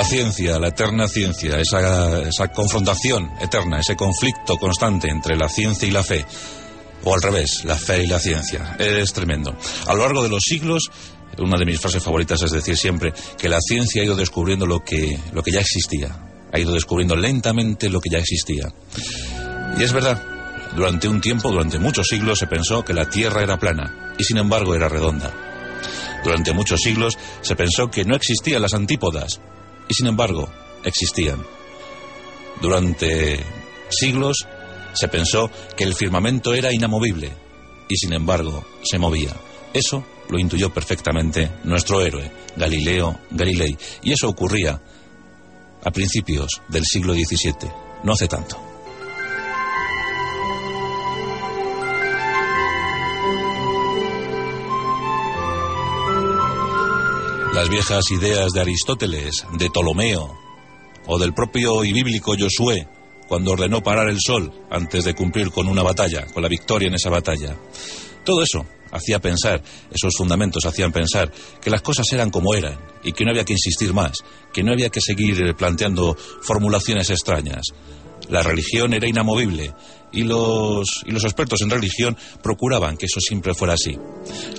La ciencia, la eterna ciencia, esa, confrontación eterna, ese conflicto constante entre la ciencia y la fe, o al revés, la fe y la ciencia, es tremendo. A lo largo de los siglos, una de mis frases favoritas es decir siempre que la ciencia ha ido descubriendo lo que, lo que ya existía, ha ido descubriendo lentamente lo que ya existía. Y es verdad, durante un tiempo, durante muchos siglos, se pensó que la Tierra era plana, y sin embargo era redonda. Durante muchos siglos se pensó que no existían las antípodas, y sin embargo existían. Durante siglos se pensó que el firmamento era inamovible, y sin embargo se movía. Eso lo intuyó perfectamente nuestro héroe, Galileo Galilei, y eso ocurría a principios del siglo XVII, no hace tanto. Las viejas ideas de Aristóteles, de Ptolomeo o del propio y bíblico Josué cuando ordenó parar el sol antes de cumplir con una batalla, con la victoria en esa batalla. Todo eso hacía pensar, esos fundamentos hacían pensar que las cosas eran como eran y que no había que insistir más, que no había que seguir planteando formulaciones extrañas. La religión era inamovible y los, y los expertos en religión procuraban que eso siempre fuera así.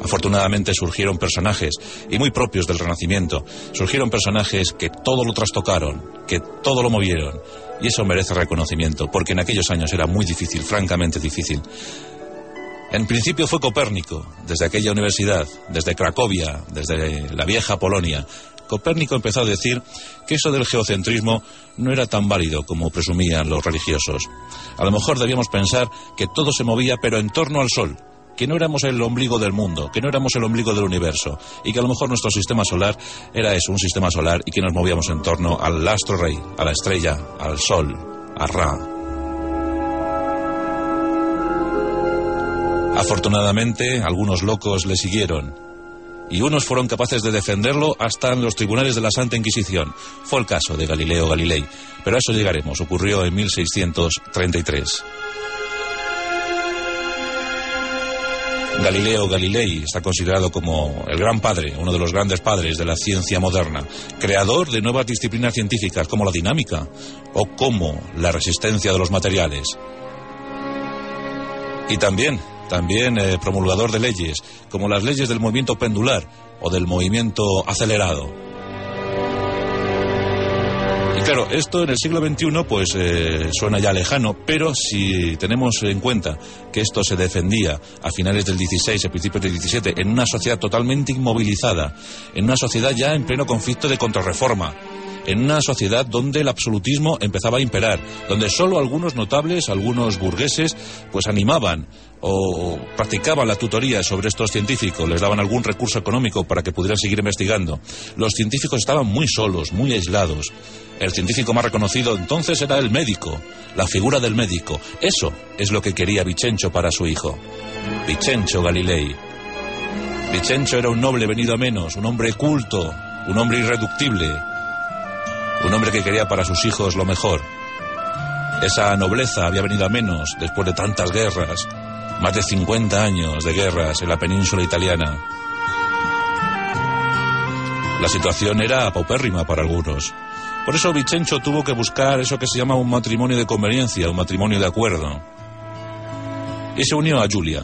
Afortunadamente surgieron personajes, y muy propios del Renacimiento, surgieron personajes que todo lo trastocaron, que todo lo movieron, y eso merece reconocimiento, porque en aquellos años era muy difícil, francamente difícil. En principio fue Copérnico, desde aquella universidad, desde Cracovia, desde la vieja Polonia, Copérnico empezó a decir que eso del geocentrismo no era tan válido como presumían los religiosos. A lo mejor debíamos pensar que todo se movía pero en torno al Sol, que no éramos el ombligo del mundo, que no éramos el ombligo del universo, y que a lo mejor nuestro sistema solar era eso, un sistema solar, y que nos movíamos en torno al astro rey, a la estrella, al Sol, a Ra. Afortunadamente, algunos locos le siguieron y unos fueron capaces de defenderlo hasta en los tribunales de la Santa Inquisición. Fue el caso de Galileo Galilei, pero a eso llegaremos. Ocurrió en 1633. Galileo Galilei está considerado como el gran padre, uno de los grandes padres de la ciencia moderna, creador de nuevas disciplinas científicas como la dinámica o como la resistencia de los materiales. Y también también eh, promulgador de leyes, como las leyes del movimiento pendular o del movimiento acelerado. Y claro, esto en el siglo XXI pues eh, suena ya lejano, pero si tenemos en cuenta que esto se defendía a finales del XVI, a principios del XVII, en una sociedad totalmente inmovilizada, en una sociedad ya en pleno conflicto de contrarreforma, en una sociedad donde el absolutismo empezaba a imperar, donde solo algunos notables, algunos burgueses, pues animaban o practicaban la tutoría sobre estos científicos, les daban algún recurso económico para que pudieran seguir investigando. Los científicos estaban muy solos, muy aislados. El científico más reconocido entonces era el médico, la figura del médico. Eso es lo que quería Vicencio para su hijo. Vicencio Galilei. Vicencio era un noble venido a menos, un hombre culto, un hombre irreductible, un hombre que quería para sus hijos lo mejor. Esa nobleza había venido a menos después de tantas guerras, más de 50 años de guerras en la península italiana. La situación era paupérrima para algunos. Por eso Vicencio tuvo que buscar eso que se llama un matrimonio de conveniencia, un matrimonio de acuerdo. Y se unió a Julia.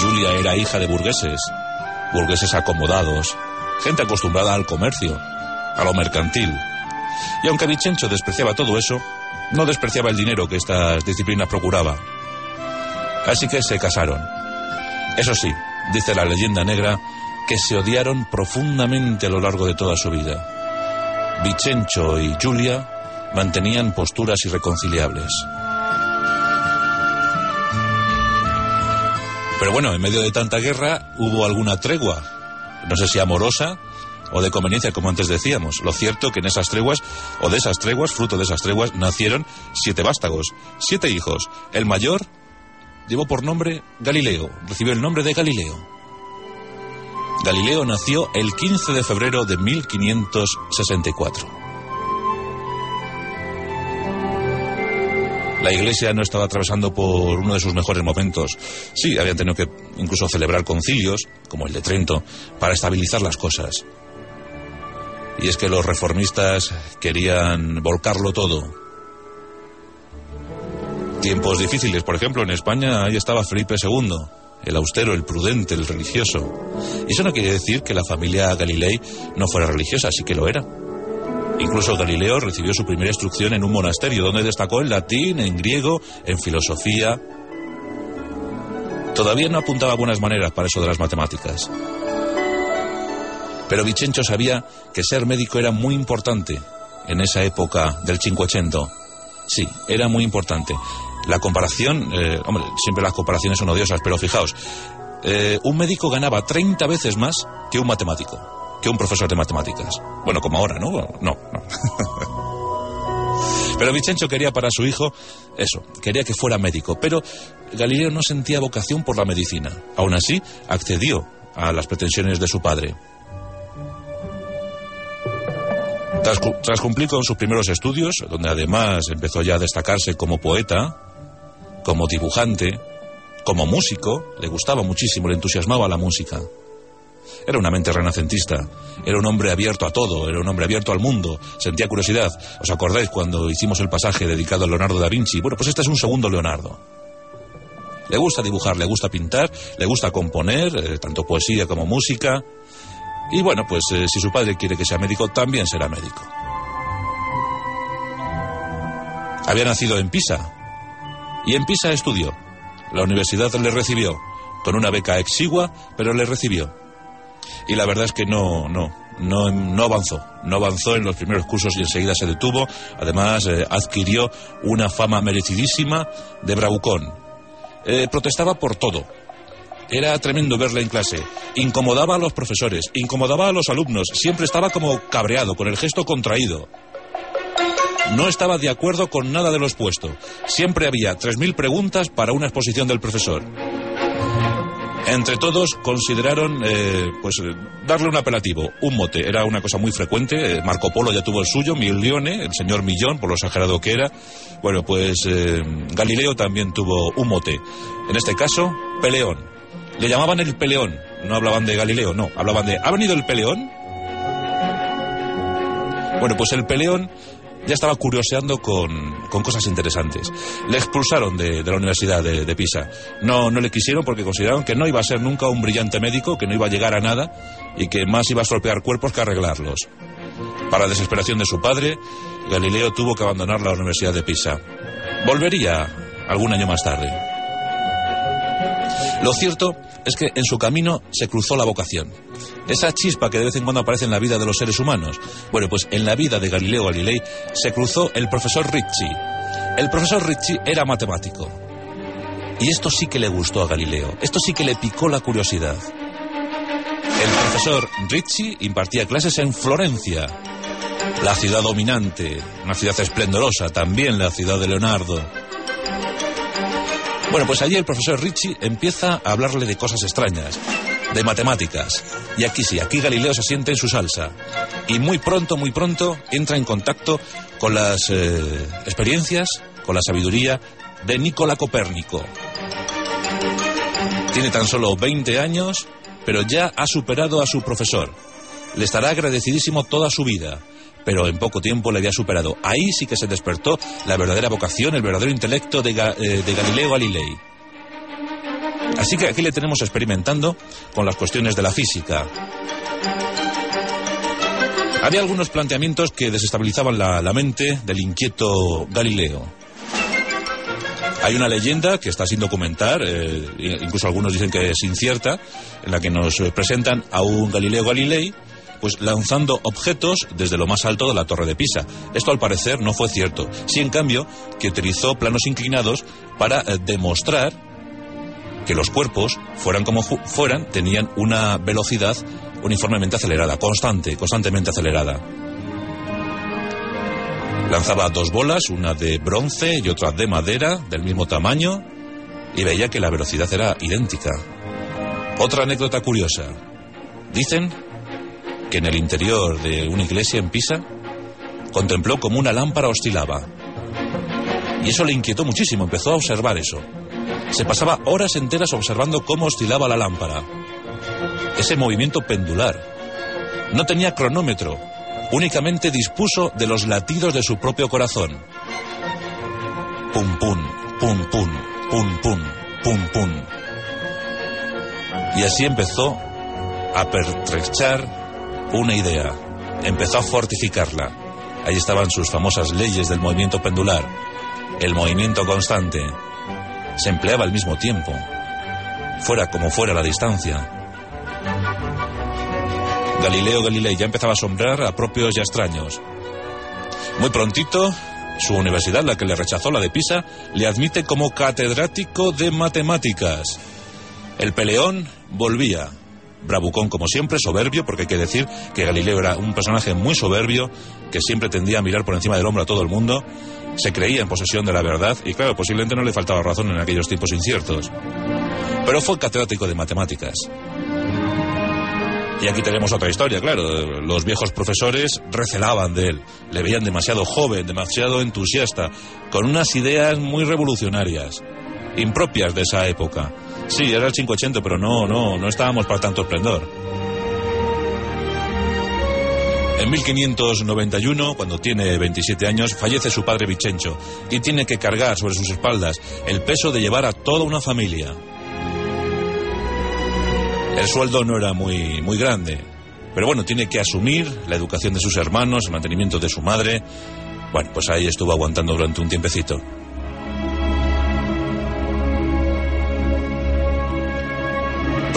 Julia era hija de burgueses, burgueses acomodados, gente acostumbrada al comercio, a lo mercantil. Y aunque Vicencio despreciaba todo eso, no despreciaba el dinero que estas disciplinas procuraba. Así que se casaron. Eso sí, dice la leyenda negra, que se odiaron profundamente a lo largo de toda su vida. Vicencio y Julia mantenían posturas irreconciliables. Pero bueno, en medio de tanta guerra hubo alguna tregua, no sé si amorosa o de conveniencia, como antes decíamos. Lo cierto que en esas treguas, o de esas treguas, fruto de esas treguas, nacieron siete vástagos, siete hijos. El mayor llevó por nombre Galileo, recibió el nombre de Galileo. Galileo nació el 15 de febrero de 1564. La iglesia no estaba atravesando por uno de sus mejores momentos. Sí, habían tenido que incluso celebrar concilios, como el de Trento, para estabilizar las cosas. Y es que los reformistas querían volcarlo todo. Tiempos difíciles, por ejemplo, en España ahí estaba Felipe II, el austero, el prudente, el religioso. Y eso no quiere decir que la familia Galilei no fuera religiosa, sí que lo era. Incluso Galileo recibió su primera instrucción en un monasterio, donde destacó en latín, en griego, en filosofía. Todavía no apuntaba buenas maneras para eso de las matemáticas. Pero Vicencio sabía que ser médico era muy importante en esa época del Cinquecento. Sí, era muy importante. La comparación, eh, hombre, siempre las comparaciones son odiosas, pero fijaos, eh, un médico ganaba 30 veces más que un matemático que un profesor de matemáticas. Bueno, como ahora, ¿no? No, no. Pero Vicencio quería para su hijo eso, quería que fuera médico, pero Galileo no sentía vocación por la medicina. Aún así, accedió a las pretensiones de su padre. Tras, cumplir con sus primeros estudios, donde además empezó ya a destacarse como poeta, como dibujante, como músico, le gustaba muchísimo, le entusiasmaba la música. Era una mente renacentista, era un hombre abierto a todo, era un hombre abierto al mundo, sentía curiosidad. ¿Os acordáis cuando hicimos el pasaje dedicado a Leonardo da Vinci? Bueno, pues este es un segundo Leonardo. Le gusta dibujar, le gusta pintar, le gusta componer, eh, tanto poesía como música. Y bueno, pues eh, si su padre quiere que sea médico, también será médico. Había nacido en Pisa. Y en Pisa estudió. La universidad le recibió, con una beca exigua, pero le recibió y la verdad es que no, no, no, no avanzó. No avanzó en los primeros cursos y enseguida se detuvo. Además, eh, adquirió una fama merecidísima de bravucón. Eh, protestaba por todo. Era tremendo verle en clase. Incomodaba a los profesores, incomodaba a los alumnos. Siempre estaba como cabreado, con el gesto contraído. No estaba de acuerdo con nada de lo expuesto. Siempre había 3.000 preguntas para una exposición del profesor. Entre todos consideraron eh, pues darle un apelativo, un mote. Era una cosa muy frecuente. Eh, Marco Polo ya tuvo el suyo, Milione, el señor Millón, por lo exagerado que era. Bueno, pues eh, Galileo también tuvo un mote. En este caso, Peleón. Le llamaban el Peleón. No hablaban de Galileo, no. Hablaban de ¿ha venido el Peleón? Bueno, pues el Peleón ya estaba curioseando con, cosas interesantes. Le expulsaron de, la Universidad de, Pisa. No, no le quisieron porque consideraron que no iba a ser nunca un brillante médico, que no iba a llegar a nada y que más iba a estropear cuerpos que arreglarlos. Para desesperación de su padre, Galileo tuvo que abandonar la Universidad de Pisa. Volvería algún año más tarde. Lo cierto es que en su camino se cruzó la vocación. Esa chispa que de vez en cuando aparece en la vida de los seres humanos. Bueno, pues en la vida de Galileo Galilei se cruzó el profesor Ricci. El profesor Ricci era matemático. Y esto sí que le gustó a Galileo. Esto sí que le picó la curiosidad. El profesor Ricci impartía clases en Florencia, la ciudad dominante, una ciudad esplendorosa, también la ciudad de Leonardo. Bueno, pues allí el profesor Ricci empieza a hablarle de cosas extrañas, de matemáticas. Y aquí sí, aquí Galileo se siente en su salsa. Y muy pronto, muy pronto entra en contacto con las eh, experiencias, con la sabiduría de Nicola Copérnico. Tiene tan solo 20 años, pero ya ha superado a su profesor. Le estará agradecidísimo toda su vida pero en poco tiempo le había superado. Ahí sí que se despertó la verdadera vocación, el verdadero intelecto de, eh, Galileo Galilei. Así que aquí le tenemos experimentando con las cuestiones de la física. Había algunos planteamientos que desestabilizaban la, mente del inquieto Galileo. Hay una leyenda que está sin documentar, eh, incluso algunos dicen que es incierta, en la que nos presentan a un Galileo Galilei pues lanzando objetos desde lo más alto de la torre de Pisa. Esto al parecer no fue cierto. Sí, en cambio, que utilizó planos inclinados para eh, demostrar que los cuerpos, fueran como fueran, tenían una velocidad uniformemente acelerada, constante, constantemente acelerada. Lanzaba dos bolas, una de bronce y otra de madera, del mismo tamaño, y veía que la velocidad era idéntica. Otra anécdota curiosa. Dicen que en el interior de una iglesia en Pisa contempló como una lámpara oscilaba. Y eso le inquietó muchísimo, empezó a observar eso. Se pasaba horas enteras observando cómo oscilaba la lámpara. Ese movimiento pendular. No tenía cronómetro, únicamente dispuso de los latidos de su propio corazón. Pum pum, pum pum, pum pum, pum pum. Y así empezó a pertrechar una idea. Empezó a fortificarla. Ahí estaban sus famosas leyes del movimiento pendular. El movimiento constante. Se empleaba al mismo tiempo. Fuera como fuera la distancia. Galileo Galilei ya empezaba a asombrar a propios y a extraños. Muy prontito, su universidad, la que le rechazó, la de Pisa, le admite como catedrático de matemáticas. El peleón volvía. Bravucón como siempre, soberbio, porque hay que decir que Galileo era un personaje muy soberbio, que siempre tendía a mirar por encima del hombro a todo el mundo, se creía en posesión de la verdad y claro, posiblemente no le faltaba razón en aquellos tiempos inciertos. Pero fue catedrático de matemáticas. Y aquí tenemos otra historia, claro. Los viejos profesores recelaban de él. Le veían demasiado joven, demasiado entusiasta, con unas ideas muy revolucionarias, impropias de esa época. Sí, era el 580, pero no, no, no estábamos para tanto esplendor. En 1591, cuando tiene 27 años, fallece su padre Vicencio y tiene que cargar sobre sus espaldas el peso de llevar a toda una familia. El sueldo no era muy, muy grande, pero bueno, tiene que asumir la educación de sus hermanos, el mantenimiento de su madre. Bueno, pues ahí estuvo aguantando durante un tiempecito.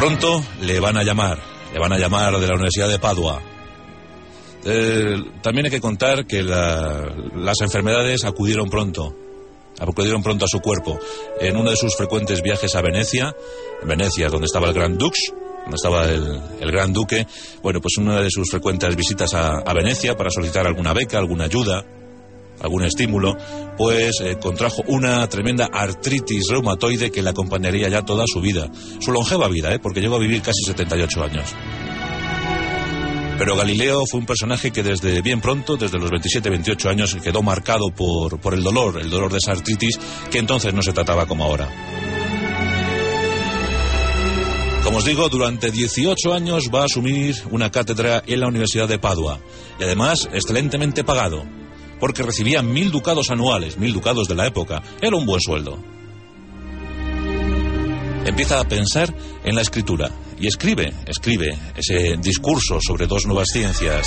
Pronto le van a llamar, le van a llamar de la Universidad de Padua. Eh, también hay que contar que las enfermedades acudieron pronto, acudieron pronto a su cuerpo. En uno de sus frecuentes viajes a Venecia, en Venecia, donde estaba el Gran Dux, donde estaba el, Gran Duque, bueno, pues una de sus frecuentes visitas a Venecia para solicitar alguna beca, alguna ayuda, algún estímulo, pues eh, contrajo una tremenda artritis reumatoide que le acompañaría ya toda su vida. Su longeva vida, ¿eh? porque llegó a vivir casi 78 años. Pero Galileo fue un personaje que desde bien pronto, desde los 27-28 años, quedó marcado por, por el dolor, el dolor de esa artritis, que entonces no se trataba como ahora. Como os digo, durante 18 años va a asumir una cátedra en la Universidad de Padua y además excelentemente pagado porque recibía mil ducados anuales, mil ducados de la época. Era un buen sueldo. Empieza a pensar en la escritura y escribe, escribe ese discurso sobre dos nuevas ciencias.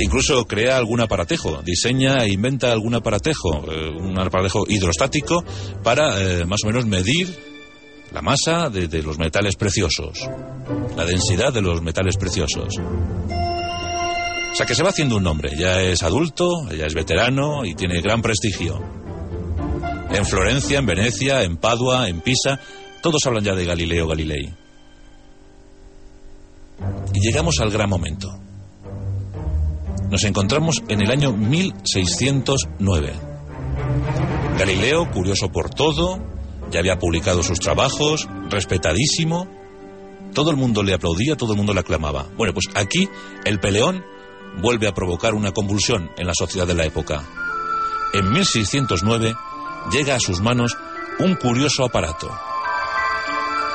Incluso crea algún aparatejo, diseña e inventa algún aparatejo, eh, un aparatejo hidrostático para eh, más o menos medir la masa de los metales preciosos, la densidad de los metales preciosos. O sea que se va haciendo un nombre. Ya es adulto, ya es veterano y tiene gran prestigio. En Florencia, en Venecia, en Padua, en Pisa, todos hablan ya de Galileo Galilei. Y llegamos al gran momento. Nos encontramos en el año 1609. Galileo, curioso por todo, ya había publicado sus trabajos, respetadísimo. Todo el mundo le aplaudía, todo el mundo le aclamaba. Bueno, pues aquí el peleón vuelve a provocar una convulsión en la sociedad de la época. En 1609 llega a sus manos un curioso aparato.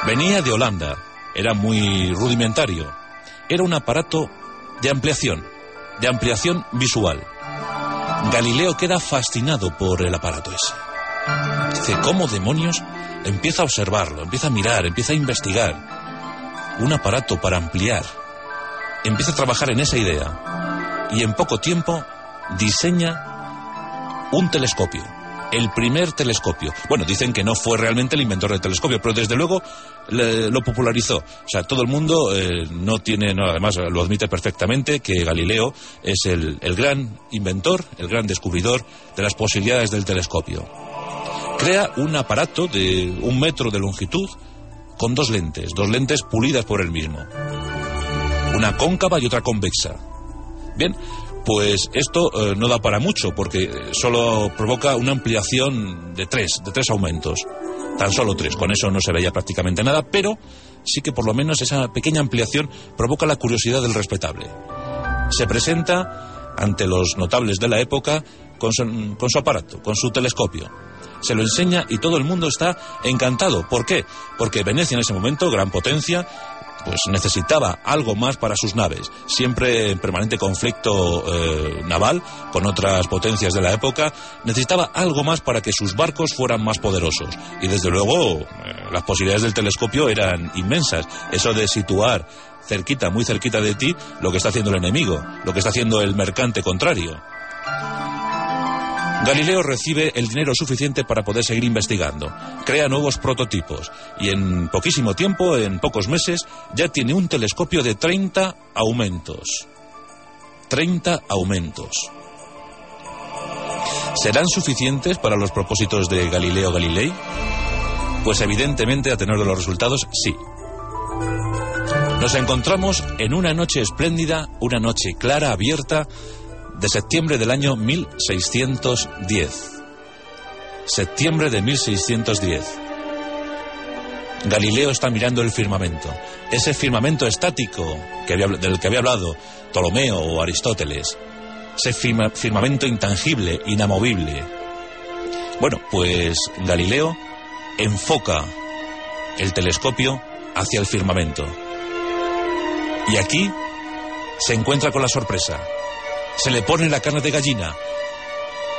Venía de Holanda, era muy rudimentario. Era un aparato de ampliación, de ampliación visual. Galileo queda fascinado por el aparato ese. Dice, ¿cómo demonios? Empieza a observarlo, empieza a mirar, empieza a investigar. Un aparato para ampliar. Empieza a trabajar en esa idea y en poco tiempo diseña un telescopio. El primer telescopio. Bueno, dicen que no fue realmente el inventor del telescopio, pero desde luego lo popularizó. O sea, todo el mundo eh, no tiene, no, además lo admite perfectamente, que Galileo es el, el gran inventor, el gran descubridor de las posibilidades del telescopio. crea un aparato de un metro de longitud con dos lentes, dos lentes pulidas por él mismo. Una cóncava y otra convexa. Bien, pues esto eh, no da para mucho porque solo provoca una ampliación de tres, de tres aumentos. Tan solo tres, con eso no se veía prácticamente nada, pero sí que por lo menos esa pequeña ampliación provoca la curiosidad del respetable. Se presenta ante los notables de la época con su aparato, con su telescopio se lo enseña y todo el mundo está encantado. ¿Por qué? Porque Venecia en ese momento, gran potencia, pues necesitaba algo más para sus naves, siempre en permanente conflicto eh, naval con otras potencias de la época, necesitaba algo más para que sus barcos fueran más poderosos. Y desde luego eh, las posibilidades del telescopio eran inmensas. Eso de situar cerquita, muy cerquita de ti, lo que está haciendo el enemigo, lo que está haciendo el mercante contrario. Galileo recibe el dinero suficiente para poder seguir investigando, crea nuevos prototipos y en poquísimo tiempo, en pocos meses, ya tiene un telescopio de 30 aumentos. 30 aumentos. ¿Serán suficientes para los propósitos de Galileo Galilei? Pues evidentemente, a tener de los resultados, sí. Nos encontramos en una noche espléndida, una noche clara, abierta, de septiembre del año 1610. Septiembre de 1610. Galileo está mirando el firmamento. Ese firmamento estático que del que había hablado Ptolomeo o Aristóteles. Ese firmamento intangible, inamovible. Bueno, pues Galileo enfoca el telescopio hacia el firmamento. Y aquí se encuentra con la sorpresa se le pone la carne de gallina.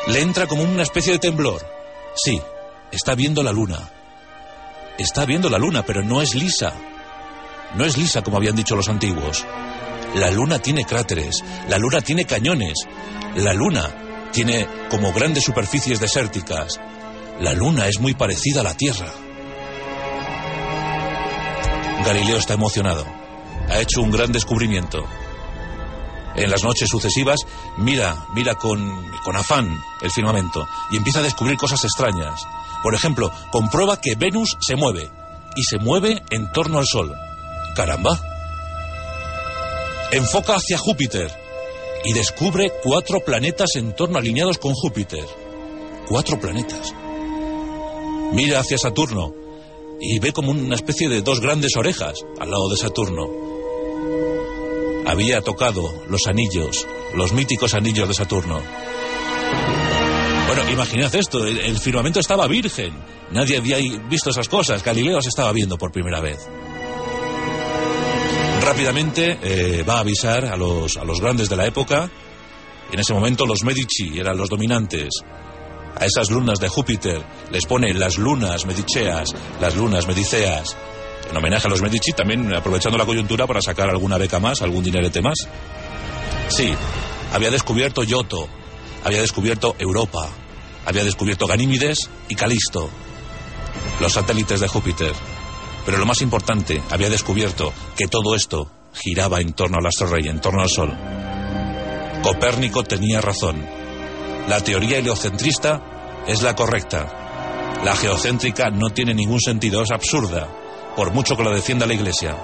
Le entra como una especie de temblor. Sí, está viendo la luna. Está viendo la luna, pero no es lisa. No es lisa como habían dicho los antiguos. La luna tiene cráteres, la luna tiene cañones, la luna tiene como grandes superficies desérticas. La luna es muy parecida a la Tierra. Galileo está emocionado. Ha hecho un gran descubrimiento en las noches sucesivas, mira, mira con, con afán el firmamento y empieza a descubrir cosas extrañas. Por ejemplo, comprueba que Venus se mueve y se mueve en torno al Sol. Caramba. Enfoca hacia Júpiter y descubre cuatro planetas en torno alineados con Júpiter. Cuatro planetas. Mira hacia Saturno y ve como una especie de dos grandes orejas al lado de Saturno había tocado los anillos, los míticos anillos de Saturno. Bueno, imaginad esto, el, firmamento estaba virgen. Nadie había visto esas cosas. Galileo se estaba viendo por primera vez. Rápidamente eh, va a avisar a los, a los grandes de la época. En ese momento los Medici eran los dominantes. A esas lunas de Júpiter les pone las lunas mediceas, las lunas mediceas en homenaje a los Medici, también aprovechando la coyuntura para sacar alguna beca más, algún dinerete más. Sí, había descubierto Yoto, había descubierto Europa, había descubierto Ganímides y Calisto, los satélites de Júpiter. Pero lo más importante, había descubierto que todo esto giraba en torno al astro rey, en torno al Sol. Copérnico tenía razón. La teoría heliocentrista es la correcta. La geocéntrica no tiene ningún sentido, es absurda por mucho que lo defienda la Iglesia.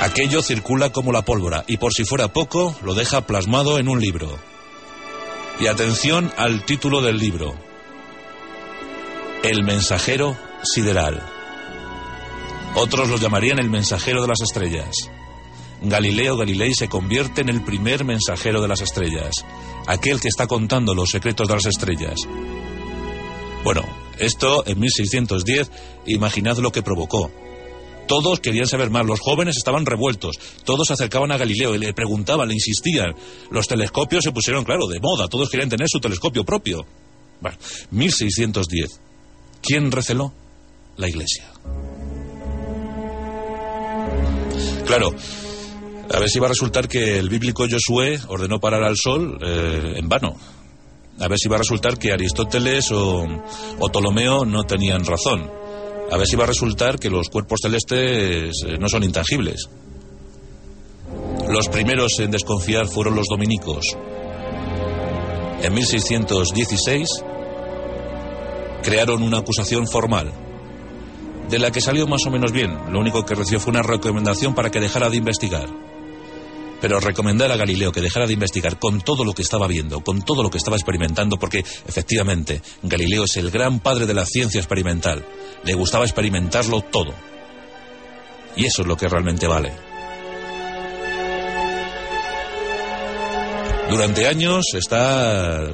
Aquello circula como la pólvora y por si fuera poco lo deja plasmado en un libro. Y atención al título del libro. El mensajero sideral. Otros lo llamarían el mensajero de las estrellas. Galileo Galilei se convierte en el primer mensajero de las estrellas, aquel que está contando los secretos de las estrellas. Bueno, esto en 1610, imaginad lo que provocó. Todos querían saber más, los jóvenes estaban revueltos, todos se acercaban a Galileo y le preguntaban, le insistían. Los telescopios se pusieron, claro, de moda, todos querían tener su telescopio propio. Bueno, 1610. ¿Quién receló? La Iglesia. Claro, a ver si va a resultar que el bíblico Josué ordenó parar al sol eh, en vano a ver si va a resultar que Aristóteles o, Ptolomeo no tenían razón. A ver si va a resultar que los cuerpos celestes eh, no son intangibles. Los primeros en desconfiar fueron los dominicos. En 1616 crearon una acusación formal, de la que salió más o menos bien. Lo único que recibió fue una recomendación para que dejara de investigar. Pero recomendar a Galileo que dejara de investigar con todo lo que estaba viendo, con todo lo que estaba experimentando, porque efectivamente Galileo es el gran padre de la ciencia experimental. Le gustaba experimentarlo todo. Y eso es lo que realmente vale. Durante años está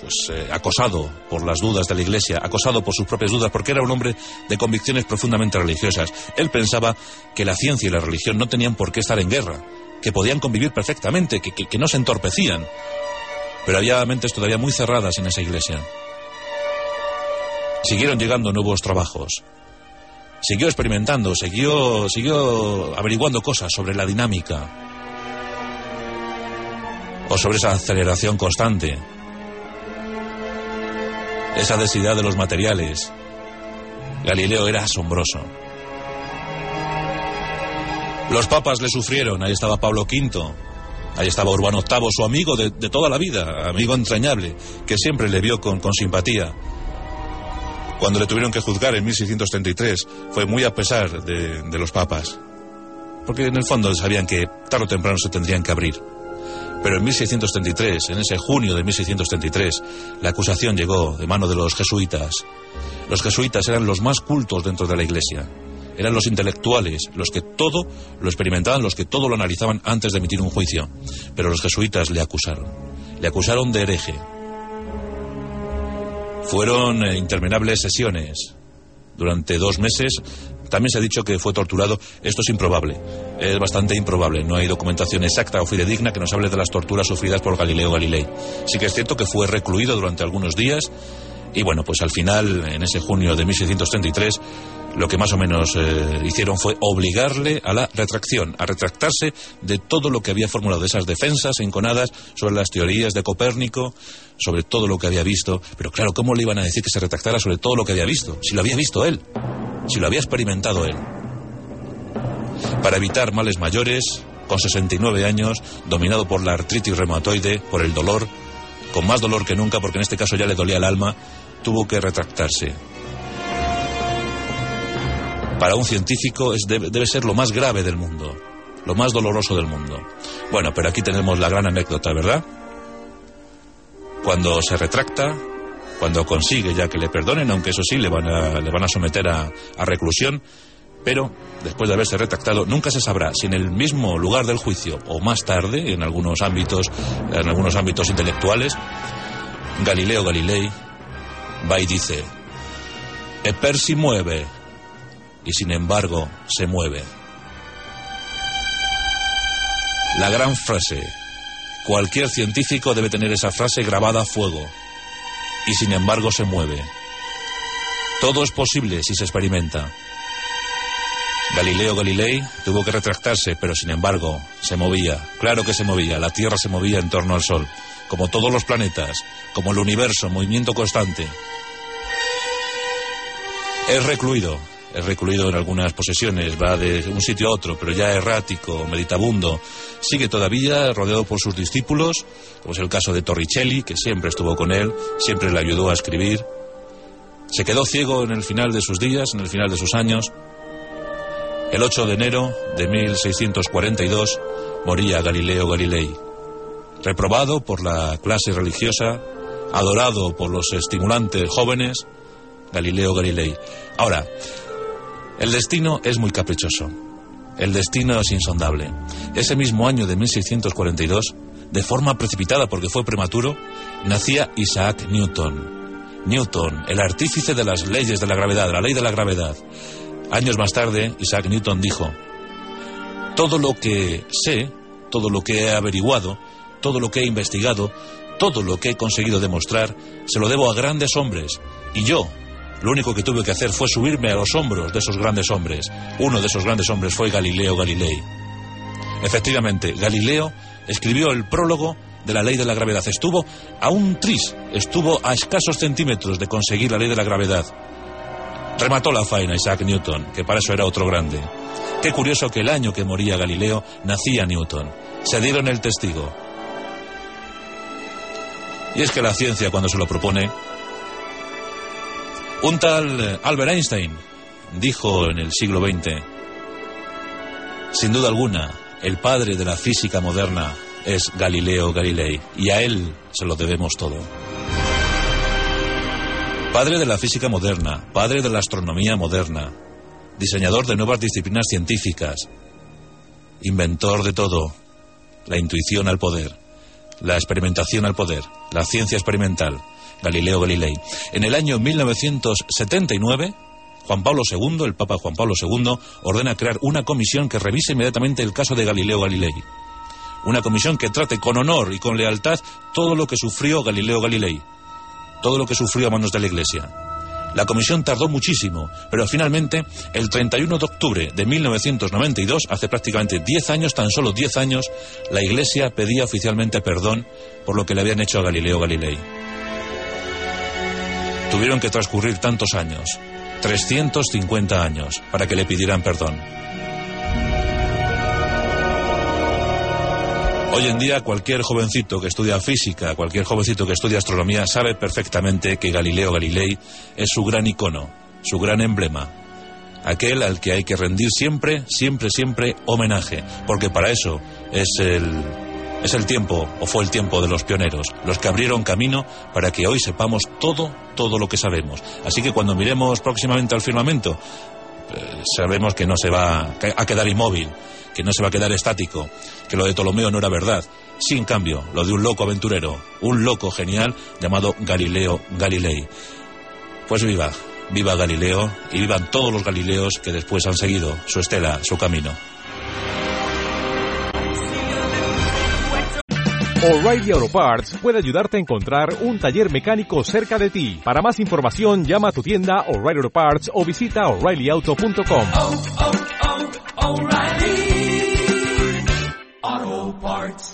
pues eh, acosado por las dudas de la Iglesia, acosado por sus propias dudas, porque era un hombre de convicciones profundamente religiosas. Él pensaba que la ciencia y la religión no tenían por qué estar en guerra, que podían convivir perfectamente, que, que no se entorpecían. Pero había mentes todavía muy cerradas en esa Iglesia. Siguieron llegando nuevos trabajos. Siguió experimentando, siguió, siguió averiguando cosas sobre la dinámica o sobre esa aceleración constante esa densidad de los materiales. Galileo era asombroso. Los papas le sufrieron, ahí estaba Pablo V, ahí estaba Urbano VIII, su amigo de, toda la vida, amigo entrañable, que siempre le vio con, con simpatía. Cuando le tuvieron que juzgar en 1633, fue muy a pesar de, de los papas, porque en el fondo sabían que tarde o temprano se tendrían que abrir. Pero en 1633, en ese junio de 1633, la acusación llegó de mano de los jesuitas. Los jesuitas eran los más cultos dentro de la Iglesia. Eran los intelectuales, los que todo lo experimentaban, los que todo lo analizaban antes de emitir un juicio. Pero los jesuitas le acusaron. Le acusaron de hereje. Fueron eh, interminables sesiones. Durante dos meses también se ha dicho que fue torturado. Esto es improbable. Es bastante improbable. No hay documentación exacta o fidedigna que nos hable de las torturas sufridas por Galileo Galilei. Sí que es cierto que fue recluido durante algunos días y bueno, pues al final, en ese junio de 1633, lo que más o menos eh, hicieron fue obligarle a la retracción, a retractarse de todo lo que había formulado, de esas defensas enconadas sobre las teorías de Copérnico, sobre todo lo que había visto. Pero claro, ¿cómo le iban a decir que se retractara sobre todo lo que había visto? Si lo había visto él, si lo había experimentado él. Para evitar males mayores, con 69 años, dominado por la artritis reumatoide, por el dolor, con más dolor que nunca, porque en este caso ya le dolía el alma, tuvo que retractarse. Para un científico es, debe, debe ser lo más grave del mundo, lo más doloroso del mundo. Bueno, pero aquí tenemos la gran anécdota, ¿verdad? Cuando se retracta, cuando consigue ya que le perdonen, aunque eso sí le van a, le van a someter a, a reclusión, pero después de haberse retractado, nunca se sabrá si en el mismo lugar del juicio o más tarde, en algunos ámbitos, en algunos ámbitos intelectuales, Galileo Galilei va y dice, Eper si mueve, y sin embargo se mueve. La gran frase, cualquier científico debe tener esa frase grabada a fuego, y sin embargo se mueve. Todo es posible si se experimenta. Galileo Galilei tuvo que retractarse, pero sin embargo se movía. Claro que se movía. La Tierra se movía en torno al Sol, como todos los planetas, como el universo, movimiento constante. Es recluido, recluido en algunas posesiones, va de un sitio a otro, pero ya errático, meditabundo. Sigue todavía rodeado por sus discípulos, como es el caso de Torricelli, que siempre estuvo con él, siempre le ayudó a escribir. Se quedó ciego en el final de sus días, en el final de sus años, el 8 de enero de 1642 moría Galileo Galilei. Reprobado por la clase religiosa, adorado por los estimulantes jóvenes, Galileo Galilei. Ahora, el destino es muy caprichoso. El destino es insondable. Ese mismo año de 1642, de forma precipitada porque fue prematuro, nacía Isaac Newton. Newton, el artífice de las leyes de la gravedad, la ley de la gravedad. Años más tarde, Isaac Newton dijo, todo lo que sé, todo lo que he averiguado, todo lo que he investigado, todo lo que he conseguido demostrar, se lo debo a grandes hombres. Y yo, lo único que tuve que hacer fue subirme a los hombros de esos grandes hombres. Uno de esos grandes hombres fue Galileo Galilei. Efectivamente, Galileo escribió el prólogo de la ley de la gravedad. Estuvo a un tris, estuvo a escasos centímetros de conseguir la ley de la gravedad. Remató la faena Isaac Newton, que para eso era otro grande. Qué curioso que el año que moría Galileo nacía Newton. Se dieron el testigo. Y es que la ciencia cuando se lo propone... Un tal Albert Einstein dijo en el siglo XX, sin duda alguna, el padre de la física moderna es Galileo Galilei, y a él se lo debemos todo. Padre de la física moderna, padre de la astronomía moderna, diseñador de nuevas disciplinas científicas, inventor de todo, la intuición al poder, la experimentación al poder, la ciencia experimental, Galileo Galilei. En el año 1979, Juan Pablo II, el Papa Juan Pablo II, ordena crear una comisión que revise inmediatamente el caso de Galileo Galilei. Una comisión que trate con honor y con lealtad todo lo que sufrió Galileo Galilei, todo lo que sufrió a manos de la Iglesia. La comisión tardó muchísimo, pero finalmente, el 31 de octubre de 1992, hace prácticamente 10 años, tan solo 10 años, la Iglesia pedía oficialmente perdón por lo que le habían hecho a Galileo Galilei. Tuvieron que transcurrir tantos años, 350 años, para que le pidieran perdón. Hoy en día cualquier jovencito que estudia física, cualquier jovencito que estudia astronomía sabe perfectamente que Galileo Galilei es su gran icono, su gran emblema, aquel al que hay que rendir siempre, siempre, siempre homenaje, porque para eso es el es el tiempo, o fue el tiempo de los pioneros, los que abrieron camino para que hoy sepamos todo, todo lo que sabemos. Así que cuando miremos próximamente al firmamento, eh, sabemos que no se va a quedar inmóvil, que no se va a quedar estático, que lo de Ptolomeo no era verdad. Sin cambio, lo de un loco aventurero, un loco genial llamado Galileo Galilei. Pues viva, viva Galileo y vivan todos los Galileos que después han seguido su estela, su camino. O'Reilly Auto Parts puede ayudarte a encontrar un taller mecánico cerca de ti. Para más información, llama a tu tienda O'Reilly Auto Parts o visita oreillyauto.com. parts.